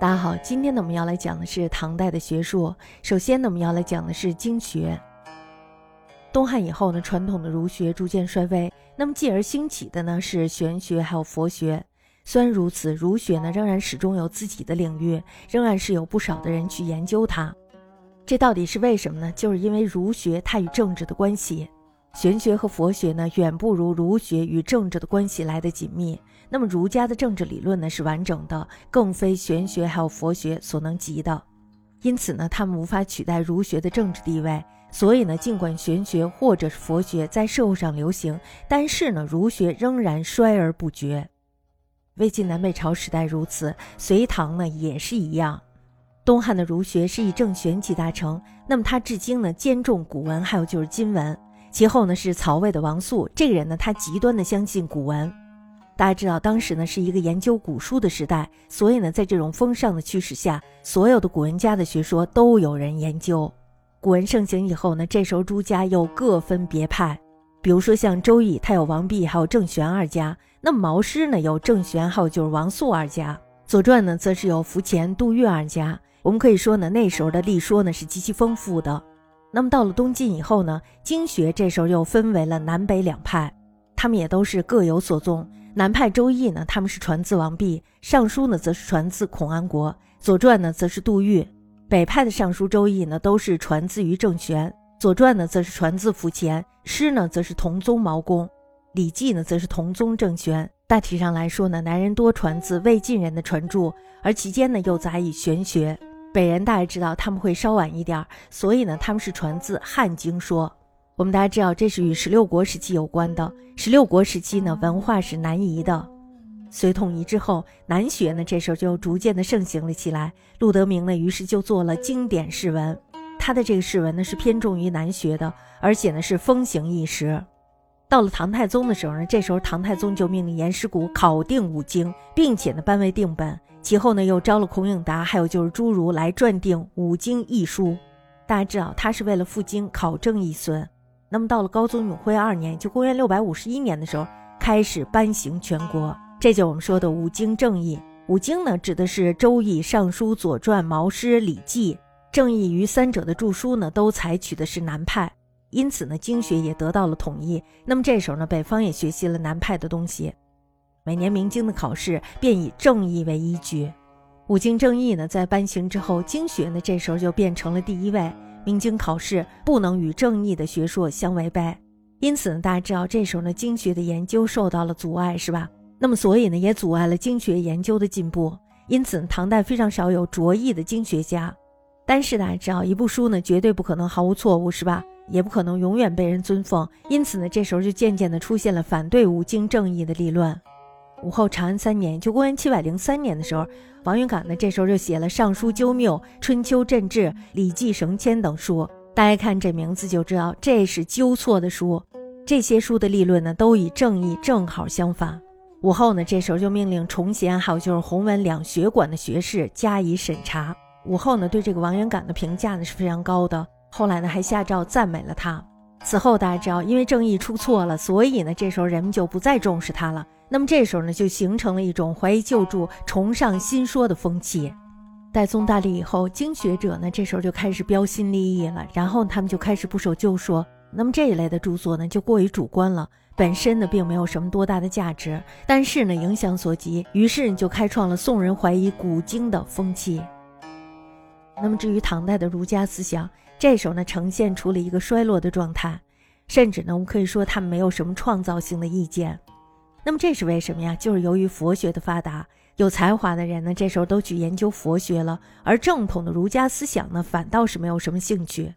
大家好，今天呢我们要来讲的是唐代的学术。首先呢我们要来讲的是经学。东汉以后呢，传统的儒学逐渐衰微，那么继而兴起的呢是玄学还有佛学。虽然如此，儒学呢仍然始终有自己的领域，仍然是有不少的人去研究它。这到底是为什么呢？就是因为儒学它与政治的关系。玄学和佛学呢，远不如儒学与政治的关系来得紧密。那么儒家的政治理论呢，是完整的，更非玄学还有佛学所能及的。因此呢，他们无法取代儒学的政治地位。所以呢，尽管玄学或者是佛学在社会上流行，但是呢，儒学仍然衰而不绝。魏晋南北朝时代如此，隋唐呢也是一样。东汉的儒学是以正玄集大成，那么它至今呢兼重古文，还有就是今文。其后呢是曹魏的王肃，这个人呢他极端的相信古文。大家知道当时呢是一个研究古书的时代，所以呢在这种风尚的驱使下，所有的古文家的学说都有人研究。古文盛行以后呢，这时候诸家又各分别派。比如说像《周易》，它有王弼还有郑玄二家；那《毛诗》呢有郑玄还有就是王肃二家；《左传》呢则是有苻虔、杜岳二家。我们可以说呢，那时候的历说呢是极其丰富的。那么到了东晋以后呢，经学这时候又分为了南北两派，他们也都是各有所宗。南派《周易》呢，他们是传自王弼；《尚书》呢，则是传自孔安国；《左传》呢，则是杜预。北派的《尚书》《周易》呢，都是传自于郑玄；《左传》呢，则是传自苻虔；《诗》呢，则是同宗毛公；《礼记》呢，则是同宗郑玄。大体上来说呢，南人多传自魏晋人的传著，而其间呢，又杂以玄学。北人大家知道他们会稍晚一点，所以呢，他们是传自汉经说。我们大家知道，这是与十六国时期有关的。十六国时期呢，文化是南移的。隋统一之后，南学呢，这时候就逐渐的盛行了起来。陆德明呢，于是就做了经典释文。他的这个释文呢，是偏重于南学的，而且呢，是风行一时。到了唐太宗的时候呢，这时候唐太宗就命令严师古考定五经，并且呢，颁为定本。其后呢，又招了孔颖达，还有就是诸儒来撰定五经义书。大家知道，他是为了赴京考证一孙。那么到了高宗永徽二年，就公元六百五十一年的时候，开始颁行全国。这就我们说的五经正义。五经呢，指的是《周易》《尚书》《左传》《毛诗》《礼记》。正义于三者的著书呢，都采取的是南派，因此呢，经学也得到了统一。那么这时候呢，北方也学习了南派的东西。每年明经的考试便以正义为依据，五经正义呢，在颁行之后，经学呢这时候就变成了第一位。明经考试不能与正义的学说相违背，因此呢，大家知道这时候呢，经学的研究受到了阻碍，是吧？那么所以呢，也阻碍了经学研究的进步。因此，唐代非常少有卓异的经学家。但是大家知道，一部书呢，绝对不可能毫无错误，是吧？也不可能永远被人尊奉。因此呢，这时候就渐渐的出现了反对五经正义的立论。武后长安三年，就公元七百零三年的时候，王云岗呢，这时候就写了《尚书纠谬》《春秋正治》《礼记绳迁》等书。大家看这名字就知道，这是纠错的书。这些书的立论呢，都与正义正好相反。武后呢，这时候就命令崇贤，还有就是弘文两学馆的学士加以审查。武后呢，对这个王元感的评价呢是非常高的。后来呢，还下诏赞美了他。此后大家知道，因为正义出错了，所以呢，这时候人们就不再重视他了。那么这时候呢，就形成了一种怀疑旧著、崇尚新说的风气。代宗大立以后，经学者呢，这时候就开始标新立异了，然后他们就开始不守旧说。那么这一类的著作呢，就过于主观了，本身呢，并没有什么多大的价值。但是呢，影响所及，于是就开创了宋人怀疑古经的风气。那么至于唐代的儒家思想，这时候呢，呈现出了一个衰落的状态，甚至呢，我们可以说他们没有什么创造性的意见。那么这是为什么呀？就是由于佛学的发达，有才华的人呢，这时候都去研究佛学了，而正统的儒家思想呢，反倒是没有什么兴趣。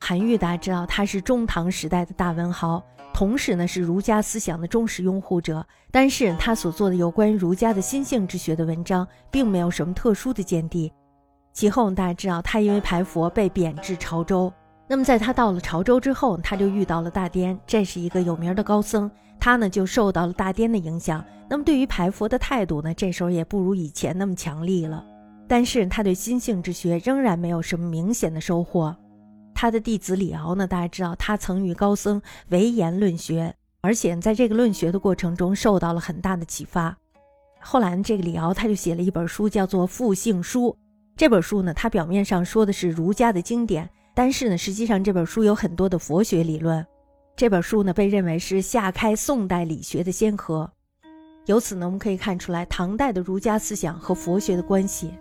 韩愈大家知道他是中唐时代的大文豪，同时呢是儒家思想的忠实拥护者，但是他所做的有关儒家的心性之学的文章，并没有什么特殊的见地。其后大家知道他因为排佛被贬至潮州。那么，在他到了潮州之后，他就遇到了大颠，这是一个有名的高僧，他呢就受到了大颠的影响。那么，对于排佛的态度呢，这时候也不如以前那么强力了。但是，他对心性之学仍然没有什么明显的收获。他的弟子李敖呢，大家知道，他曾与高僧唯言论学，而且在这个论学的过程中受到了很大的启发。后来呢，这个李敖他就写了一本书，叫做《复性书》。这本书呢，它表面上说的是儒家的经典，但是呢，实际上这本书有很多的佛学理论。这本书呢，被认为是下开宋代理学的先河。由此呢，我们可以看出来唐代的儒家思想和佛学的关系。